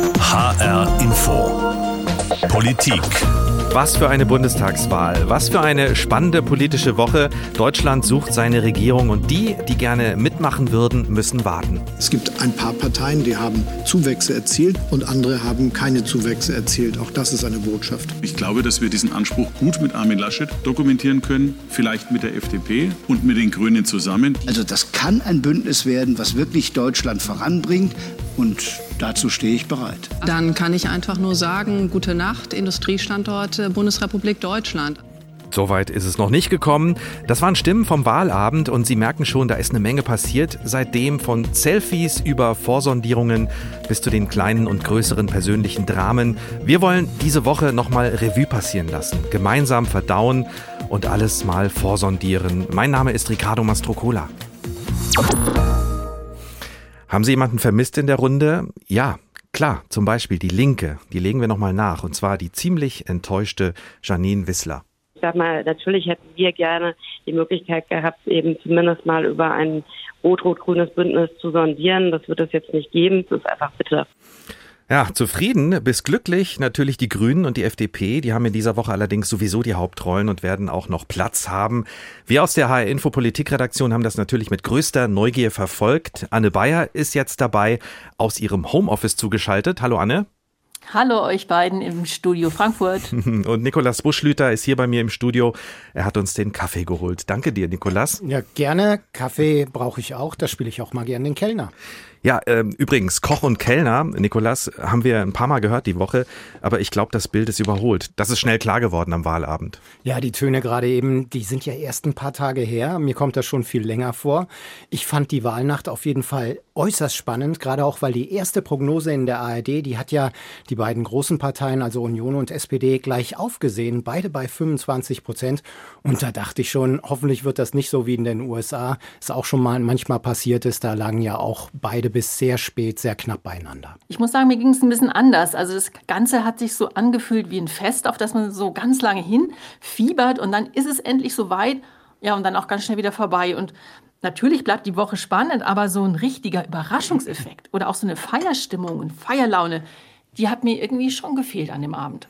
HR Info. Politik. Was für eine Bundestagswahl. Was für eine spannende politische Woche. Deutschland sucht seine Regierung und die, die gerne mitmachen würden, müssen warten. Es gibt ein paar Parteien, die haben Zuwächse erzielt und andere haben keine Zuwächse erzielt. Auch das ist eine Botschaft. Ich glaube, dass wir diesen Anspruch gut mit Armin Laschet dokumentieren können, vielleicht mit der FDP und mit den Grünen zusammen. Also das kann ein Bündnis werden, was wirklich Deutschland voranbringt und dazu stehe ich bereit. Dann kann ich einfach nur sagen, gute Nacht, Industriestandort Bundesrepublik Deutschland. Soweit ist es noch nicht gekommen. Das waren Stimmen vom Wahlabend und Sie merken schon, da ist eine Menge passiert. Seitdem von Selfies über Vorsondierungen bis zu den kleinen und größeren persönlichen Dramen. Wir wollen diese Woche nochmal Revue passieren lassen, gemeinsam verdauen und alles mal vorsondieren. Mein Name ist Ricardo Mastrocola. Haben Sie jemanden vermisst in der Runde? Ja, klar, zum Beispiel die Linke. Die legen wir nochmal nach. Und zwar die ziemlich enttäuschte Janine Wissler. Ich sag mal, natürlich hätten wir gerne die Möglichkeit gehabt, eben zumindest mal über ein rot-rot-grünes Bündnis zu sondieren. Das wird es jetzt nicht geben. Das ist einfach bitter. Ja, zufrieden bis glücklich natürlich die Grünen und die FDP. Die haben in dieser Woche allerdings sowieso die Hauptrollen und werden auch noch Platz haben. Wir aus der HR Info Politikredaktion haben das natürlich mit größter Neugier verfolgt. Anne Bayer ist jetzt dabei aus ihrem Homeoffice zugeschaltet. Hallo Anne. Hallo euch beiden im Studio Frankfurt. Und Nikolas Buschlüter ist hier bei mir im Studio. Er hat uns den Kaffee geholt. Danke dir, Nikolas. Ja, gerne. Kaffee brauche ich auch. Da spiele ich auch mal gerne den Kellner. Ja, äh, übrigens, Koch und Kellner, Nikolas, haben wir ein paar Mal gehört die Woche, aber ich glaube, das Bild ist überholt. Das ist schnell klar geworden am Wahlabend. Ja, die Töne gerade eben, die sind ja erst ein paar Tage her. Mir kommt das schon viel länger vor. Ich fand die Wahlnacht auf jeden Fall äußerst spannend, gerade auch, weil die erste Prognose in der ARD, die hat ja die beiden großen Parteien, also Union und SPD, gleich aufgesehen, beide bei 25 Prozent. Und da dachte ich schon, hoffentlich wird das nicht so wie in den USA. Es auch schon mal manchmal passiert ist, da lagen ja auch beide bis sehr spät, sehr knapp beieinander. Ich muss sagen, mir ging es ein bisschen anders. Also das Ganze hat sich so angefühlt wie ein Fest, auf das man so ganz lange hin fiebert und dann ist es endlich soweit. Ja, und dann auch ganz schnell wieder vorbei. Und Natürlich bleibt die Woche spannend, aber so ein richtiger Überraschungseffekt oder auch so eine Feierstimmung und Feierlaune, die hat mir irgendwie schon gefehlt an dem Abend.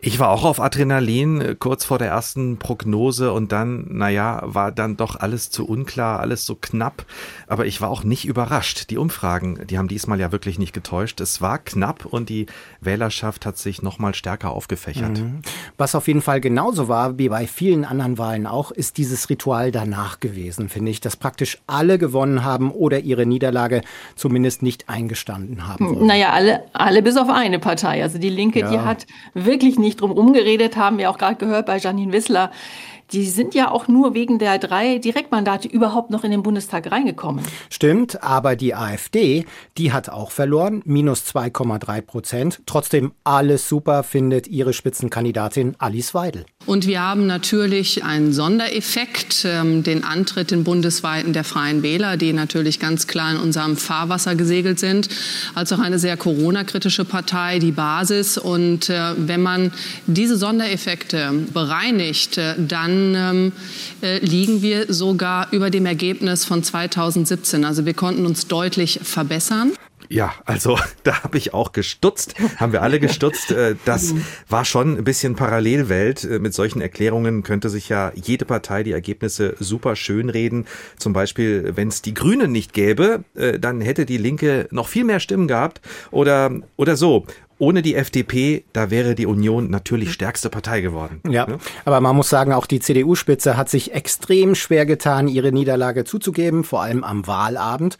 Ich war auch auf Adrenalin äh, kurz vor der ersten Prognose und dann, naja, war dann doch alles zu unklar, alles so knapp. Aber ich war auch nicht überrascht. Die Umfragen, die haben diesmal ja wirklich nicht getäuscht. Es war knapp und die Wählerschaft hat sich nochmal stärker aufgefächert. Mhm. Was auf jeden Fall genauso war, wie bei vielen anderen Wahlen auch, ist dieses Ritual danach gewesen, finde ich, dass praktisch alle gewonnen haben oder ihre Niederlage zumindest nicht eingestanden haben. Wollen. Naja, alle, alle bis auf eine Partei. Also die Linke, ja. die hat wirklich nicht drum rumgeredet, haben wir auch gerade gehört bei Janine Wissler die sind ja auch nur wegen der drei Direktmandate überhaupt noch in den Bundestag reingekommen. Stimmt, aber die AfD, die hat auch verloren, minus 2,3 Prozent. Trotzdem alles super, findet ihre Spitzenkandidatin Alice Weidel. Und wir haben natürlich einen Sondereffekt, ähm, den Antritt in bundesweiten der Freien Wähler, die natürlich ganz klar in unserem Fahrwasser gesegelt sind, als auch eine sehr Corona-kritische Partei, die Basis. Und äh, wenn man diese Sondereffekte bereinigt, äh, dann ähm, äh, liegen wir sogar über dem Ergebnis von 2017. Also wir konnten uns deutlich verbessern. Ja, also da habe ich auch gestutzt, haben wir alle gestutzt. Äh, das war schon ein bisschen Parallelwelt. Äh, mit solchen Erklärungen könnte sich ja jede Partei die Ergebnisse super schön reden. Zum Beispiel, wenn es die Grünen nicht gäbe, dann hätte die Linke noch viel mehr Stimmen gehabt oder, oder so ohne die FDP, da wäre die Union natürlich stärkste Partei geworden. Ja, ne? aber man muss sagen, auch die CDU-Spitze hat sich extrem schwer getan, ihre Niederlage zuzugeben, vor allem am Wahlabend.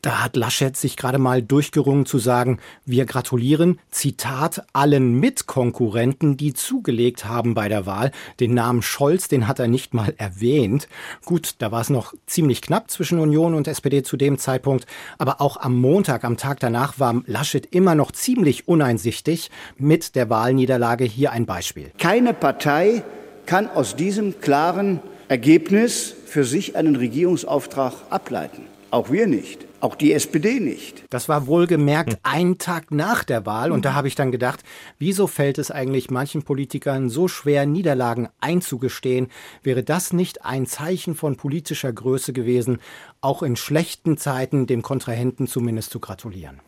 Da hat Laschet sich gerade mal durchgerungen zu sagen, wir gratulieren, Zitat, allen Mitkonkurrenten, die zugelegt haben bei der Wahl. Den Namen Scholz, den hat er nicht mal erwähnt. Gut, da war es noch ziemlich knapp zwischen Union und SPD zu dem Zeitpunkt, aber auch am Montag, am Tag danach, war Laschet immer noch ziemlich uneinsichtig einsichtig mit der Wahlniederlage. Hier ein Beispiel. Keine Partei kann aus diesem klaren Ergebnis für sich einen Regierungsauftrag ableiten. Auch wir nicht. Auch die SPD nicht. Das war wohlgemerkt ein Tag nach der Wahl. Und da habe ich dann gedacht, wieso fällt es eigentlich manchen Politikern so schwer, Niederlagen einzugestehen? Wäre das nicht ein Zeichen von politischer Größe gewesen, auch in schlechten Zeiten dem Kontrahenten zumindest zu gratulieren?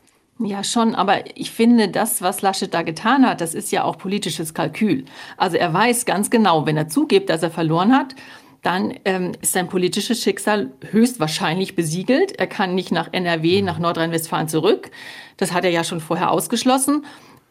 Ja, schon, aber ich finde, das, was Laschet da getan hat, das ist ja auch politisches Kalkül. Also er weiß ganz genau, wenn er zugibt, dass er verloren hat, dann ähm, ist sein politisches Schicksal höchstwahrscheinlich besiegelt. Er kann nicht nach NRW, nach Nordrhein-Westfalen zurück. Das hat er ja schon vorher ausgeschlossen.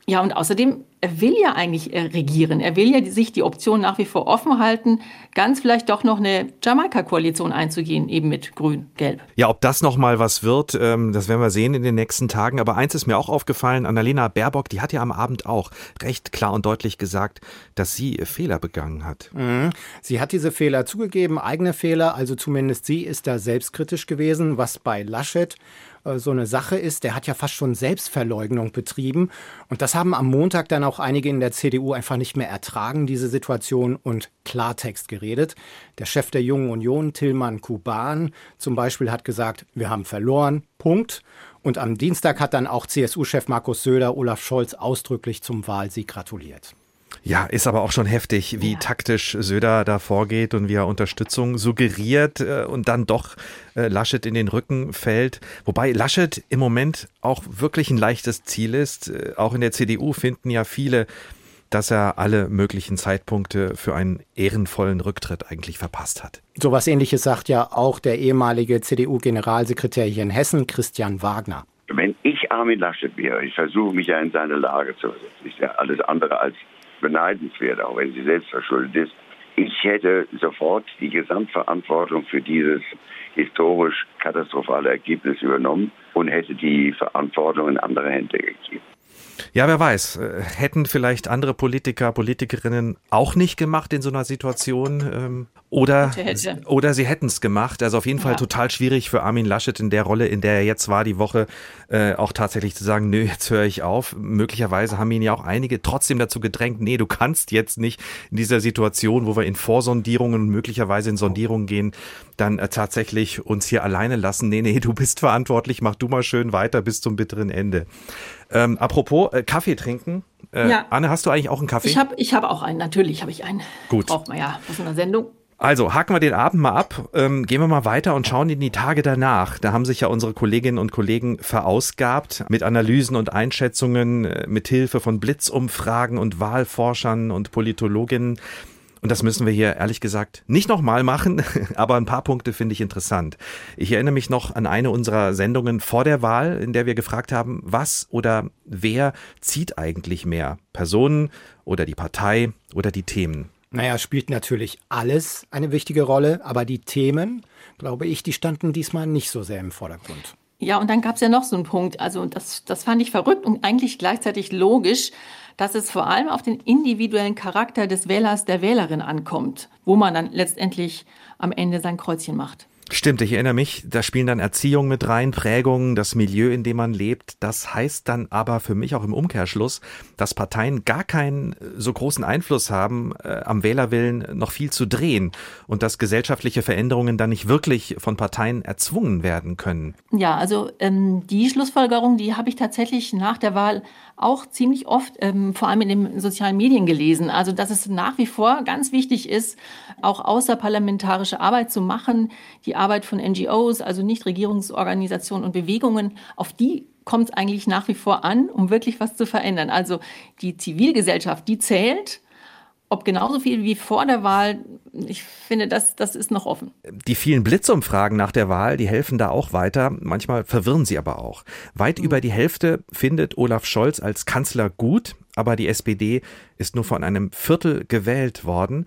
Ja, und außerdem, er will ja eigentlich äh, regieren. Er will ja sich die Option nach wie vor offen halten, ganz vielleicht doch noch eine Jamaika-Koalition einzugehen, eben mit Grün, Gelb. Ja, ob das nochmal was wird, ähm, das werden wir sehen in den nächsten Tagen. Aber eins ist mir auch aufgefallen, Annalena Baerbock, die hat ja am Abend auch recht klar und deutlich gesagt, dass sie Fehler begangen hat. Mhm. Sie hat diese Fehler zugegeben, eigene Fehler, also zumindest sie ist da selbstkritisch gewesen, was bei Laschet äh, so eine Sache ist. Der hat ja fast schon Selbstverleugnung betrieben. Und das haben am Montag dann auch einige in der CDU einfach nicht mehr ertragen, diese Situation, und Klartext geredet. Der Chef der Jungen Union, Tillmann Kuban, zum Beispiel hat gesagt, wir haben verloren, Punkt. Und am Dienstag hat dann auch CSU-Chef Markus Söder Olaf Scholz ausdrücklich zum Wahlsieg gratuliert. Ja, ist aber auch schon heftig, wie ja. taktisch Söder da vorgeht und wie er Unterstützung suggeriert äh, und dann doch äh, Laschet in den Rücken fällt. Wobei Laschet im Moment auch wirklich ein leichtes Ziel ist. Äh, auch in der CDU finden ja viele, dass er alle möglichen Zeitpunkte für einen ehrenvollen Rücktritt eigentlich verpasst hat. So was ähnliches sagt ja auch der ehemalige CDU-Generalsekretär hier in Hessen, Christian Wagner. Wenn ich Armin Laschet wäre, ich versuche mich ja in seine Lage zu versetzen, ist ja alles andere als beneidenswert, auch wenn sie selbst verschuldet ist. Ich hätte sofort die Gesamtverantwortung für dieses historisch katastrophale Ergebnis übernommen und hätte die Verantwortung in andere Hände gegeben. Ja, wer weiß, äh, hätten vielleicht andere Politiker, Politikerinnen auch nicht gemacht in so einer Situation ähm, oder, oder sie hätten es gemacht. Also auf jeden Fall ja. total schwierig für Armin Laschet in der Rolle, in der er jetzt war, die Woche äh, auch tatsächlich zu sagen, nö, jetzt höre ich auf. Möglicherweise haben ihn ja auch einige trotzdem dazu gedrängt, nee, du kannst jetzt nicht in dieser Situation, wo wir in Vorsondierungen und möglicherweise in Sondierungen gehen, dann äh, tatsächlich uns hier alleine lassen. Nee, nee, du bist verantwortlich, mach du mal schön weiter bis zum bitteren Ende. Ähm, apropos äh, Kaffee trinken. Äh, ja. Anne, hast du eigentlich auch einen Kaffee? Ich habe ich hab auch einen, natürlich habe ich einen. Gut. Braucht man ja aus einer Sendung. Also haken wir den Abend mal ab, ähm, gehen wir mal weiter und schauen in die Tage danach. Da haben sich ja unsere Kolleginnen und Kollegen verausgabt mit Analysen und Einschätzungen, äh, mit Hilfe von Blitzumfragen und Wahlforschern und Politologinnen. Und das müssen wir hier ehrlich gesagt nicht nochmal machen, aber ein paar Punkte finde ich interessant. Ich erinnere mich noch an eine unserer Sendungen vor der Wahl, in der wir gefragt haben, was oder wer zieht eigentlich mehr? Personen oder die Partei oder die Themen? Naja, spielt natürlich alles eine wichtige Rolle, aber die Themen, glaube ich, die standen diesmal nicht so sehr im Vordergrund. Ja, und dann gab es ja noch so einen Punkt, also das, das fand ich verrückt und eigentlich gleichzeitig logisch dass es vor allem auf den individuellen Charakter des Wählers, der Wählerin ankommt, wo man dann letztendlich am Ende sein Kreuzchen macht. Stimmt, ich erinnere mich, da spielen dann Erziehung mit rein, Prägungen, das Milieu, in dem man lebt. Das heißt dann aber für mich auch im Umkehrschluss, dass Parteien gar keinen so großen Einfluss haben, äh, am Wählerwillen noch viel zu drehen und dass gesellschaftliche Veränderungen dann nicht wirklich von Parteien erzwungen werden können. Ja, also ähm, die Schlussfolgerung, die habe ich tatsächlich nach der Wahl auch ziemlich oft, ähm, vor allem in den sozialen Medien gelesen. Also, dass es nach wie vor ganz wichtig ist, auch außerparlamentarische Arbeit zu machen, die Arbeit von NGOs, also Nichtregierungsorganisationen und Bewegungen, auf die kommt es eigentlich nach wie vor an, um wirklich was zu verändern. Also die Zivilgesellschaft, die zählt ob genauso viel wie vor der Wahl, ich finde, das, das ist noch offen. Die vielen Blitzumfragen nach der Wahl, die helfen da auch weiter. Manchmal verwirren sie aber auch. Weit mhm. über die Hälfte findet Olaf Scholz als Kanzler gut, aber die SPD ist nur von einem Viertel gewählt worden.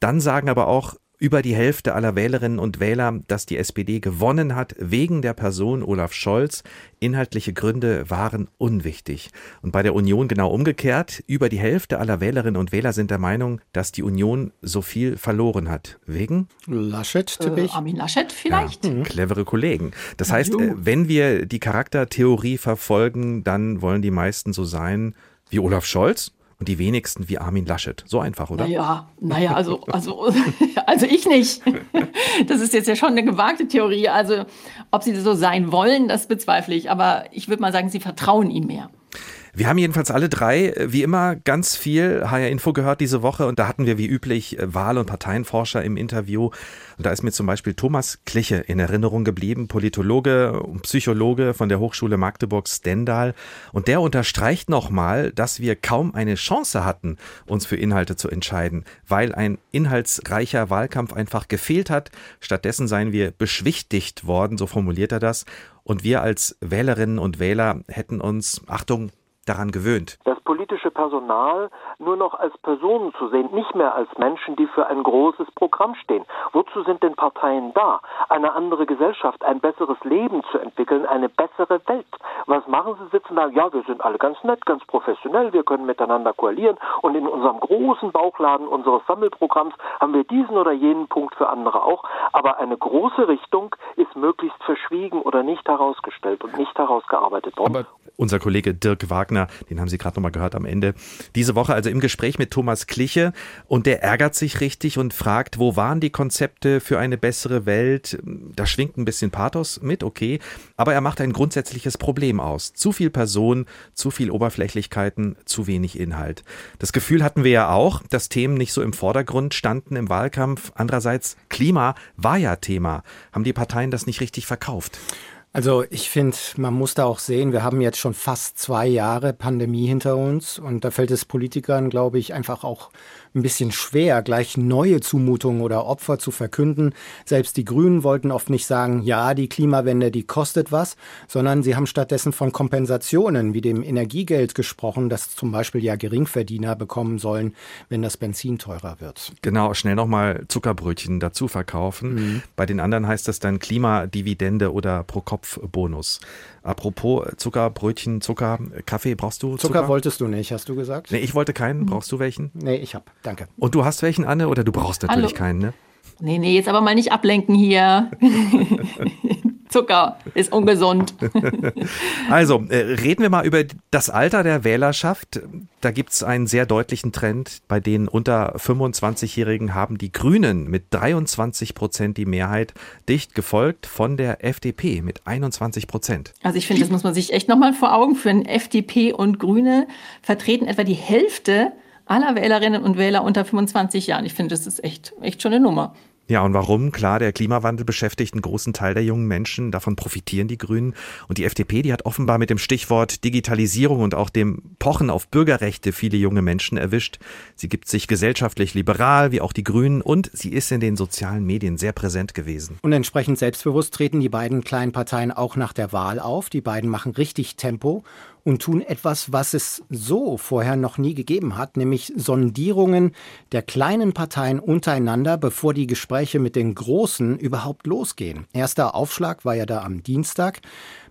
Dann sagen aber auch über die Hälfte aller Wählerinnen und Wähler, dass die SPD gewonnen hat wegen der Person Olaf Scholz. Inhaltliche Gründe waren unwichtig. Und bei der Union genau umgekehrt. Über die Hälfte aller Wählerinnen und Wähler sind der Meinung, dass die Union so viel verloren hat. Wegen? Laschet, tippe ich. Äh, Armin Laschet vielleicht. Ja, clevere Kollegen. Das heißt, äh, wenn wir die Charaktertheorie verfolgen, dann wollen die meisten so sein wie Olaf Scholz und die wenigsten wie Armin Laschet. So einfach, oder? Naja, naja, also, also, also ich nicht. Das ist jetzt ja schon eine gewagte Theorie. Also, ob sie so sein wollen, das bezweifle ich. Aber ich würde mal sagen, sie vertrauen ihm mehr. Wir haben jedenfalls alle drei, äh, wie immer, ganz viel HR Info gehört diese Woche und da hatten wir wie üblich äh, Wahl- und Parteienforscher im Interview. Und da ist mir zum Beispiel Thomas Kliche in Erinnerung geblieben, Politologe und Psychologe von der Hochschule Magdeburg-Stendal. Und der unterstreicht nochmal, dass wir kaum eine Chance hatten, uns für Inhalte zu entscheiden, weil ein inhaltsreicher Wahlkampf einfach gefehlt hat. Stattdessen seien wir beschwichtigt worden, so formuliert er das. Und wir als Wählerinnen und Wähler hätten uns, Achtung, daran gewöhnt. Das politische Personal nur noch als Personen zu sehen, nicht mehr als Menschen, die für ein großes Programm stehen. Wozu sind denn Parteien da? Eine andere Gesellschaft, ein besseres Leben zu entwickeln, eine bessere Welt. Was machen sie? Sitzen da, ja, wir sind alle ganz nett, ganz professionell, wir können miteinander koalieren und in unserem großen Bauchladen unseres Sammelprogramms haben wir diesen oder jenen Punkt für andere auch. Aber eine große Richtung ist möglichst verschwiegen oder nicht herausgestellt und nicht herausgearbeitet worden. Aber unser Kollege Dirk Wagner, den haben Sie gerade nochmal gehört am Ende. Diese Woche also im Gespräch mit Thomas Kliche und der ärgert sich richtig und fragt, wo waren die Konzepte für eine bessere Welt? Da schwingt ein bisschen Pathos mit, okay, aber er macht ein grundsätzliches Problem aus. Zu viel Person, zu viel Oberflächlichkeiten, zu wenig Inhalt. Das Gefühl hatten wir ja auch, dass Themen nicht so im Vordergrund standen im Wahlkampf. Andererseits, Klima war ja Thema. Haben die Parteien das nicht richtig verkauft? Also ich finde, man muss da auch sehen, wir haben jetzt schon fast zwei Jahre Pandemie hinter uns und da fällt es Politikern, glaube ich, einfach auch ein bisschen schwer, gleich neue Zumutungen oder Opfer zu verkünden. Selbst die Grünen wollten oft nicht sagen, ja, die Klimawende, die kostet was, sondern sie haben stattdessen von Kompensationen wie dem Energiegeld gesprochen, das zum Beispiel ja Geringverdiener bekommen sollen, wenn das Benzin teurer wird. Genau, schnell nochmal Zuckerbrötchen dazu verkaufen. Mhm. Bei den anderen heißt das dann Klimadividende oder Pro-Kopf-Bonus. Apropos Zuckerbrötchen, Zucker, Kaffee, brauchst du Zucker? Zucker wolltest du nicht, hast du gesagt? Nee, ich wollte keinen. Brauchst du welchen? Nee, ich hab. Danke. Und du hast welchen, Anne, oder du brauchst natürlich Hallo. keinen, ne? Nee, nee, jetzt aber mal nicht ablenken hier. Zucker ist ungesund. also, äh, reden wir mal über das Alter der Wählerschaft. Da gibt es einen sehr deutlichen Trend. Bei den unter 25-Jährigen haben die Grünen mit 23 Prozent die Mehrheit, dicht gefolgt von der FDP mit 21 Prozent. Also ich finde, das muss man sich echt nochmal vor Augen führen. FDP und Grüne vertreten etwa die Hälfte aller Wählerinnen und Wähler unter 25 Jahren. Ich finde, das ist echt, echt schon eine Nummer. Ja, und warum? Klar, der Klimawandel beschäftigt einen großen Teil der jungen Menschen. Davon profitieren die Grünen. Und die FDP, die hat offenbar mit dem Stichwort Digitalisierung und auch dem Pochen auf Bürgerrechte viele junge Menschen erwischt. Sie gibt sich gesellschaftlich liberal, wie auch die Grünen, und sie ist in den sozialen Medien sehr präsent gewesen. Und entsprechend selbstbewusst treten die beiden kleinen Parteien auch nach der Wahl auf. Die beiden machen richtig Tempo und tun etwas, was es so vorher noch nie gegeben hat, nämlich Sondierungen der kleinen Parteien untereinander, bevor die Gespräche mit den großen überhaupt losgehen. Erster Aufschlag war ja da am Dienstag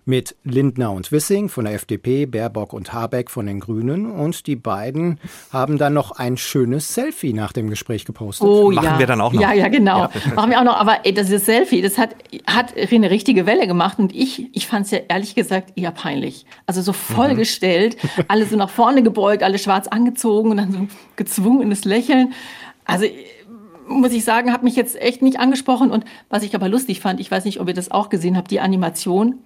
mit Lindner und Wissing von der FDP, Baerbock und Habeck von den Grünen. Und die beiden haben dann noch ein schönes Selfie nach dem Gespräch gepostet. Oh, Machen ja. wir dann auch noch. Ja, ja, genau. Ja. Machen wir auch noch. Aber ey, das ist Selfie, das hat, hat eine richtige Welle gemacht. Und ich, ich fand es ja ehrlich gesagt eher peinlich. Also so vollgestellt, mhm. alle so nach vorne gebeugt, alle schwarz angezogen und dann so gezwungenes Lächeln. Also muss ich sagen, hat mich jetzt echt nicht angesprochen. Und was ich aber lustig fand, ich weiß nicht, ob ihr das auch gesehen habt, die Animation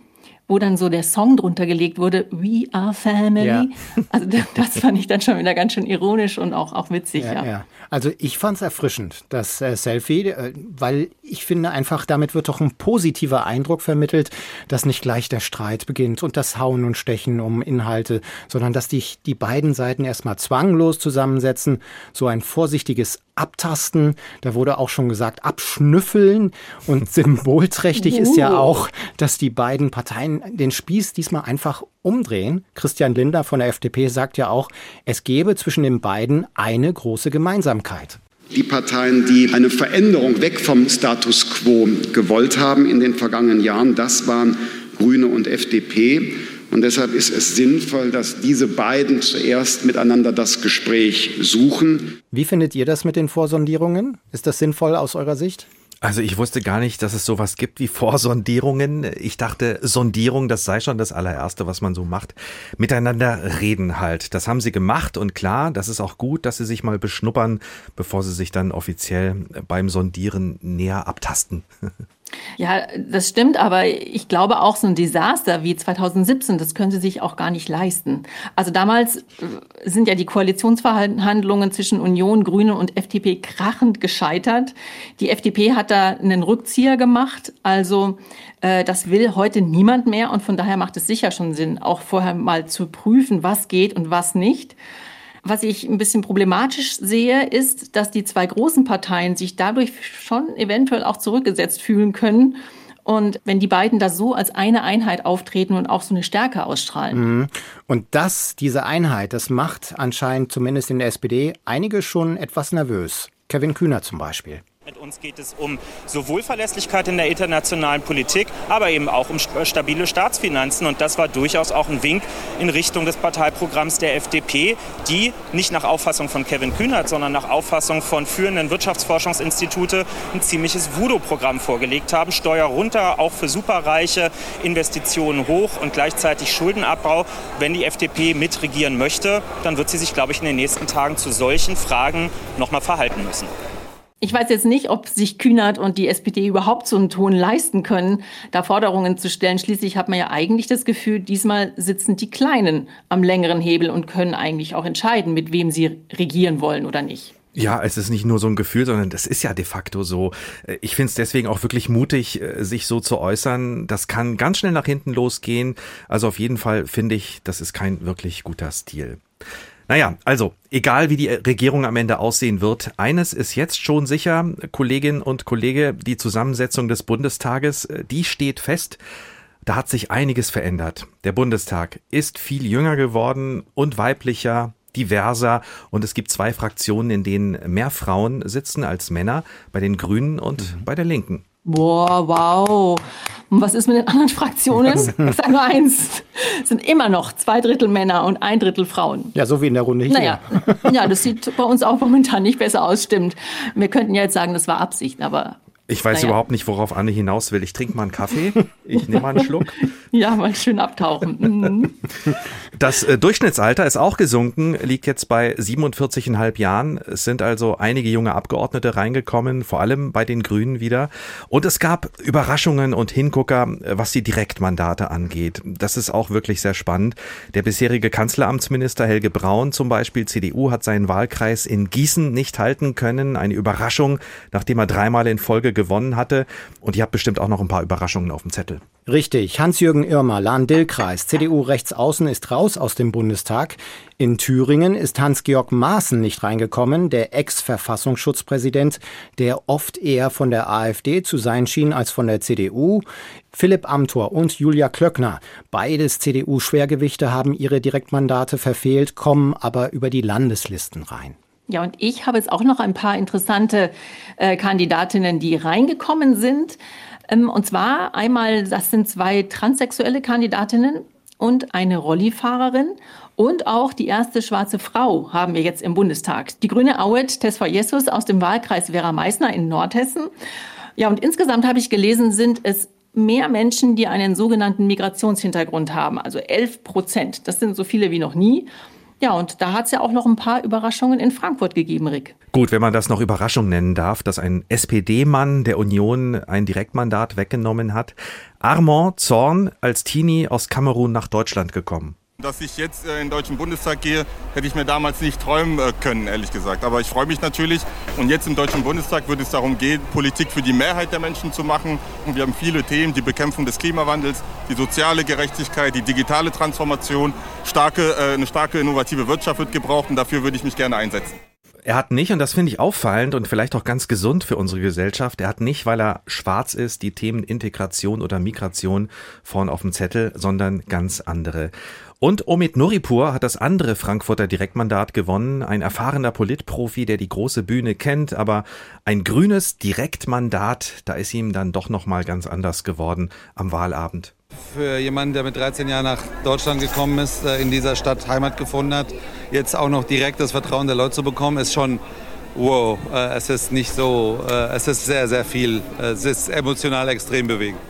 wo dann so der Song drunter gelegt wurde, We Are Family. Ja. Also das fand ich dann schon wieder ganz schön ironisch und auch, auch witzig. Ja, ja. Also ich fand es erfrischend, das äh, Selfie, äh, weil ich finde einfach, damit wird doch ein positiver Eindruck vermittelt, dass nicht gleich der Streit beginnt und das Hauen und Stechen um Inhalte, sondern dass die, die beiden Seiten erstmal zwanglos zusammensetzen, so ein vorsichtiges Abtasten, da wurde auch schon gesagt, abschnüffeln und symbolträchtig ist ja auch, dass die beiden Parteien den Spieß diesmal einfach umdrehen. Christian Linder von der FDP sagt ja auch, es gebe zwischen den beiden eine große Gemeinsamkeit. Die Parteien, die eine Veränderung weg vom Status quo gewollt haben in den vergangenen Jahren, das waren Grüne und FDP. Und deshalb ist es sinnvoll, dass diese beiden zuerst miteinander das Gespräch suchen. Wie findet ihr das mit den Vorsondierungen? Ist das sinnvoll aus eurer Sicht? Also ich wusste gar nicht, dass es sowas gibt wie Vorsondierungen. Ich dachte, Sondierung, das sei schon das allererste, was man so macht. Miteinander reden halt. Das haben sie gemacht und klar, das ist auch gut, dass sie sich mal beschnuppern, bevor sie sich dann offiziell beim Sondieren näher abtasten. Ja, das stimmt, aber ich glaube auch so ein Desaster wie 2017, das können sie sich auch gar nicht leisten. Also damals äh, sind ja die Koalitionsverhandlungen zwischen Union, Grüne und FDP krachend gescheitert. Die FDP hat da einen Rückzieher gemacht, also äh, das will heute niemand mehr und von daher macht es sicher schon Sinn, auch vorher mal zu prüfen, was geht und was nicht. Was ich ein bisschen problematisch sehe, ist, dass die zwei großen Parteien sich dadurch schon eventuell auch zurückgesetzt fühlen können. Und wenn die beiden da so als eine Einheit auftreten und auch so eine Stärke ausstrahlen. Mhm. Und das, diese Einheit, das macht anscheinend zumindest in der SPD einige schon etwas nervös. Kevin Kühner zum Beispiel. Mit uns geht es um sowohl Verlässlichkeit in der internationalen Politik, aber eben auch um stabile Staatsfinanzen. Und das war durchaus auch ein Wink in Richtung des Parteiprogramms der FDP, die nicht nach Auffassung von Kevin Kühnert, sondern nach Auffassung von führenden Wirtschaftsforschungsinstitute ein ziemliches Voodoo-Programm vorgelegt haben. Steuer runter, auch für Superreiche, Investitionen hoch und gleichzeitig Schuldenabbau. Wenn die FDP mitregieren möchte, dann wird sie sich, glaube ich, in den nächsten Tagen zu solchen Fragen noch mal verhalten müssen. Ich weiß jetzt nicht, ob sich Kühnert und die SPD überhaupt so einen Ton leisten können, da Forderungen zu stellen. Schließlich hat man ja eigentlich das Gefühl, diesmal sitzen die Kleinen am längeren Hebel und können eigentlich auch entscheiden, mit wem sie regieren wollen oder nicht. Ja, es ist nicht nur so ein Gefühl, sondern das ist ja de facto so. Ich finde es deswegen auch wirklich mutig, sich so zu äußern. Das kann ganz schnell nach hinten losgehen. Also auf jeden Fall finde ich, das ist kein wirklich guter Stil. Naja, also, egal wie die Regierung am Ende aussehen wird, eines ist jetzt schon sicher, Kolleginnen und Kollege, die Zusammensetzung des Bundestages, die steht fest. Da hat sich einiges verändert. Der Bundestag ist viel jünger geworden und weiblicher, diverser und es gibt zwei Fraktionen, in denen mehr Frauen sitzen als Männer, bei den Grünen und mhm. bei der Linken. Boah, wow. Und was ist mit den anderen Fraktionen? Ich sage nur eins. Es sind immer noch zwei Drittel Männer und ein Drittel Frauen. Ja, so wie in der Runde hier. Naja, ja, das sieht bei uns auch momentan nicht besser aus, stimmt. Wir könnten ja jetzt sagen, das war Absicht, aber ich weiß naja. überhaupt nicht, worauf Anne hinaus will. Ich trinke mal einen Kaffee. Ich nehme mal einen Schluck. ja, mal schön abtauchen. Mhm. Das äh, Durchschnittsalter ist auch gesunken, liegt jetzt bei 47,5 Jahren. Es sind also einige junge Abgeordnete reingekommen, vor allem bei den Grünen wieder. Und es gab Überraschungen und Hingucker, was die Direktmandate angeht. Das ist auch wirklich sehr spannend. Der bisherige Kanzleramtsminister Helge Braun zum Beispiel, CDU, hat seinen Wahlkreis in Gießen nicht halten können. Eine Überraschung, nachdem er dreimal in Folge gewonnen hatte. Und ihr habt bestimmt auch noch ein paar Überraschungen auf dem Zettel. Richtig. Hans-Jürgen Irmer, Lahn-Dill-Kreis, CDU rechtsaußen ist raus aus dem Bundestag. In Thüringen ist Hans-Georg Maaßen nicht reingekommen, der Ex-Verfassungsschutzpräsident, der oft eher von der AfD zu sein schien als von der CDU. Philipp Amthor und Julia Klöckner, beides CDU-Schwergewichte, haben ihre Direktmandate verfehlt, kommen aber über die Landeslisten rein. Ja, und ich habe jetzt auch noch ein paar interessante äh, Kandidatinnen, die reingekommen sind. Ähm, und zwar einmal, das sind zwei transsexuelle Kandidatinnen und eine Rollifahrerin. Und auch die erste schwarze Frau haben wir jetzt im Bundestag. Die grüne Auet Tesfa Jesus aus dem Wahlkreis Vera Meissner in Nordhessen. Ja, und insgesamt habe ich gelesen, sind es mehr Menschen, die einen sogenannten Migrationshintergrund haben, also 11 Prozent. Das sind so viele wie noch nie. Ja, und da hat es ja auch noch ein paar Überraschungen in Frankfurt gegeben, Rick. Gut, wenn man das noch Überraschung nennen darf, dass ein SPD-Mann der Union ein Direktmandat weggenommen hat. Armand Zorn als Teenie aus Kamerun nach Deutschland gekommen. Dass ich jetzt äh, in den Deutschen Bundestag gehe, hätte ich mir damals nicht träumen äh, können, ehrlich gesagt. Aber ich freue mich natürlich. Und jetzt im Deutschen Bundestag wird es darum gehen, Politik für die Mehrheit der Menschen zu machen. Und wir haben viele Themen, die Bekämpfung des Klimawandels, die soziale Gerechtigkeit, die digitale Transformation. Starke, äh, eine starke innovative Wirtschaft wird gebraucht und dafür würde ich mich gerne einsetzen. Er hat nicht, und das finde ich auffallend und vielleicht auch ganz gesund für unsere Gesellschaft, er hat nicht, weil er schwarz ist, die Themen Integration oder Migration vorn auf dem Zettel, sondern ganz andere. Und Omid Nuripur hat das andere Frankfurter Direktmandat gewonnen, ein erfahrener Politprofi, der die große Bühne kennt, aber ein grünes Direktmandat, da ist ihm dann doch noch mal ganz anders geworden am Wahlabend. Für jemanden, der mit 13 Jahren nach Deutschland gekommen ist, äh, in dieser Stadt Heimat gefunden hat, jetzt auch noch direkt das Vertrauen der Leute zu bekommen, ist schon wow. Äh, es ist nicht so, äh, es ist sehr, sehr viel. Es ist emotional extrem bewegend.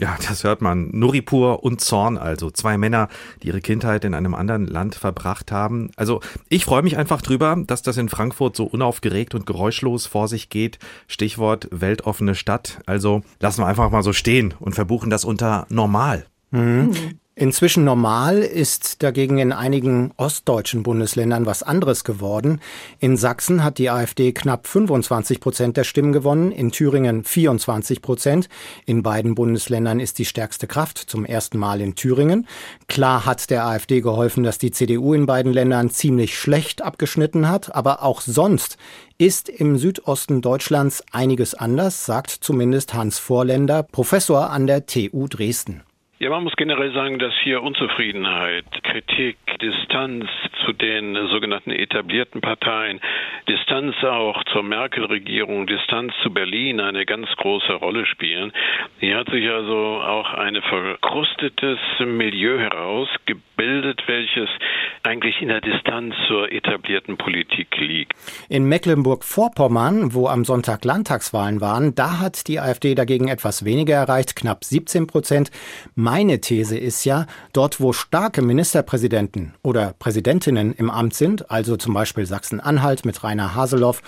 Ja, das hört man. Nuripur und Zorn also. Zwei Männer, die ihre Kindheit in einem anderen Land verbracht haben. Also ich freue mich einfach drüber, dass das in Frankfurt so unaufgeregt und geräuschlos vor sich geht. Stichwort weltoffene Stadt. Also lassen wir einfach mal so stehen und verbuchen das unter normal. Mhm. Inzwischen normal ist dagegen in einigen ostdeutschen Bundesländern was anderes geworden. In Sachsen hat die AfD knapp 25 Prozent der Stimmen gewonnen, in Thüringen 24 Prozent. In beiden Bundesländern ist die stärkste Kraft zum ersten Mal in Thüringen. Klar hat der AfD geholfen, dass die CDU in beiden Ländern ziemlich schlecht abgeschnitten hat, aber auch sonst ist im Südosten Deutschlands einiges anders, sagt zumindest Hans Vorländer, Professor an der TU Dresden. Ja, man muss generell sagen, dass hier Unzufriedenheit, Kritik, Distanz zu den sogenannten etablierten Parteien, Distanz auch zur Merkel-Regierung, Distanz zu Berlin eine ganz große Rolle spielen. Hier hat sich also auch ein verkrustetes Milieu herausgebildet, welches eigentlich in der Distanz zur etablierten Politik liegt. In Mecklenburg-Vorpommern, wo am Sonntag Landtagswahlen waren, da hat die AfD dagegen etwas weniger erreicht, knapp 17 Prozent. Meine These ist ja, dort wo starke Ministerpräsidenten oder Präsidentinnen im Amt sind, also zum Beispiel Sachsen-Anhalt mit Rainer Haseloff,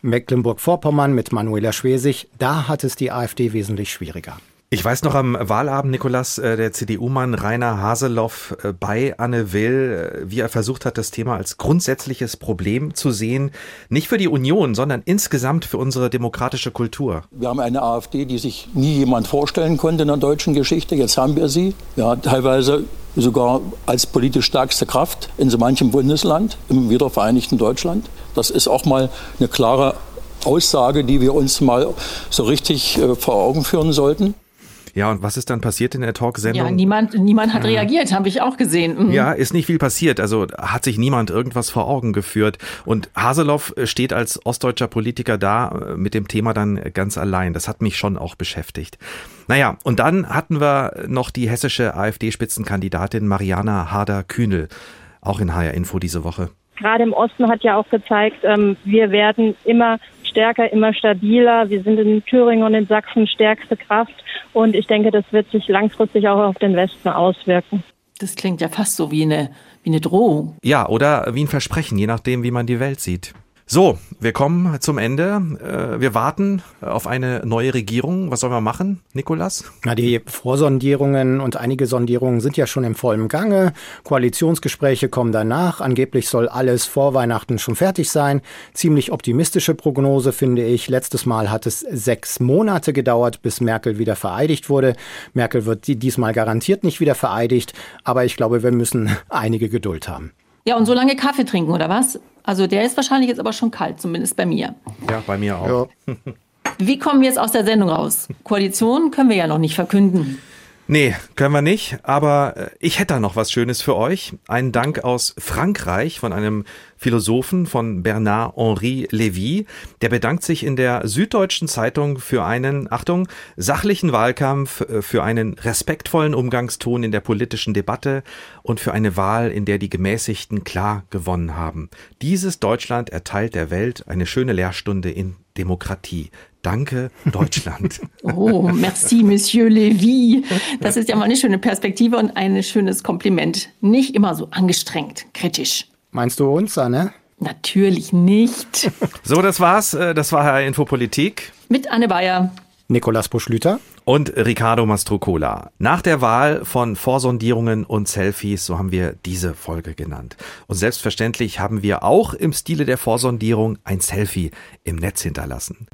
Mecklenburg-Vorpommern mit Manuela Schwesig, da hat es die AfD wesentlich schwieriger. Ich weiß noch am Wahlabend, Nikolas, äh, der CDU-Mann Rainer Haseloff äh, bei Anne Will, äh, wie er versucht hat, das Thema als grundsätzliches Problem zu sehen. Nicht für die Union, sondern insgesamt für unsere demokratische Kultur. Wir haben eine AfD, die sich nie jemand vorstellen konnte in der deutschen Geschichte. Jetzt haben wir sie. Ja, teilweise sogar als politisch stärkste Kraft in so manchem Bundesland im wiedervereinigten Deutschland. Das ist auch mal eine klare Aussage, die wir uns mal so richtig vor Augen führen sollten. Ja, und was ist dann passiert in der Talksendung? Ja, niemand, niemand hat reagiert, habe ich auch gesehen. Mhm. Ja, ist nicht viel passiert. Also hat sich niemand irgendwas vor Augen geführt. Und Haseloff steht als ostdeutscher Politiker da äh, mit dem Thema dann ganz allein. Das hat mich schon auch beschäftigt. Naja, und dann hatten wir noch die hessische AfD-Spitzenkandidatin Mariana Harder-Kühnel, auch in HR Info diese Woche gerade im Osten hat ja auch gezeigt, ähm, wir werden immer stärker, immer stabiler. Wir sind in Thüringen und in Sachsen stärkste Kraft. Und ich denke, das wird sich langfristig auch auf den Westen auswirken. Das klingt ja fast so wie eine, wie eine Drohung. Ja, oder wie ein Versprechen, je nachdem, wie man die Welt sieht. So, wir kommen zum Ende. Äh, wir warten auf eine neue Regierung. Was sollen wir machen, Nikolas? Na, die Vorsondierungen und einige Sondierungen sind ja schon im vollen Gange. Koalitionsgespräche kommen danach. Angeblich soll alles vor Weihnachten schon fertig sein. Ziemlich optimistische Prognose, finde ich. Letztes Mal hat es sechs Monate gedauert, bis Merkel wieder vereidigt wurde. Merkel wird diesmal garantiert nicht wieder vereidigt. Aber ich glaube, wir müssen einige Geduld haben. Ja, und so lange Kaffee trinken, oder was? Also der ist wahrscheinlich jetzt aber schon kalt, zumindest bei mir. Ja, bei mir auch. Ja. Wie kommen wir jetzt aus der Sendung raus? Koalition können wir ja noch nicht verkünden. Nee, können wir nicht, aber äh, ich hätte da noch was Schönes für euch. Einen Dank aus Frankreich von einem Philosophen von Bernard-Henri Lévy. Der bedankt sich in der Süddeutschen Zeitung für einen, Achtung, sachlichen Wahlkampf, äh, für einen respektvollen Umgangston in der politischen Debatte und für eine Wahl, in der die Gemäßigten klar gewonnen haben. Dieses Deutschland erteilt der Welt eine schöne Lehrstunde in Demokratie. Danke, Deutschland. oh, merci, Monsieur Lévy. Das ist ja mal eine schöne Perspektive und ein schönes Kompliment. Nicht immer so angestrengt, kritisch. Meinst du uns, Anne? Natürlich nicht. So, das war's. Äh, das war Herr Infopolitik. Mit Anne Bayer. Nikolas Buschlüter und Ricardo Mastrocola. Nach der Wahl von Vorsondierungen und Selfies, so haben wir diese Folge genannt. Und selbstverständlich haben wir auch im Stile der Vorsondierung ein Selfie im Netz hinterlassen.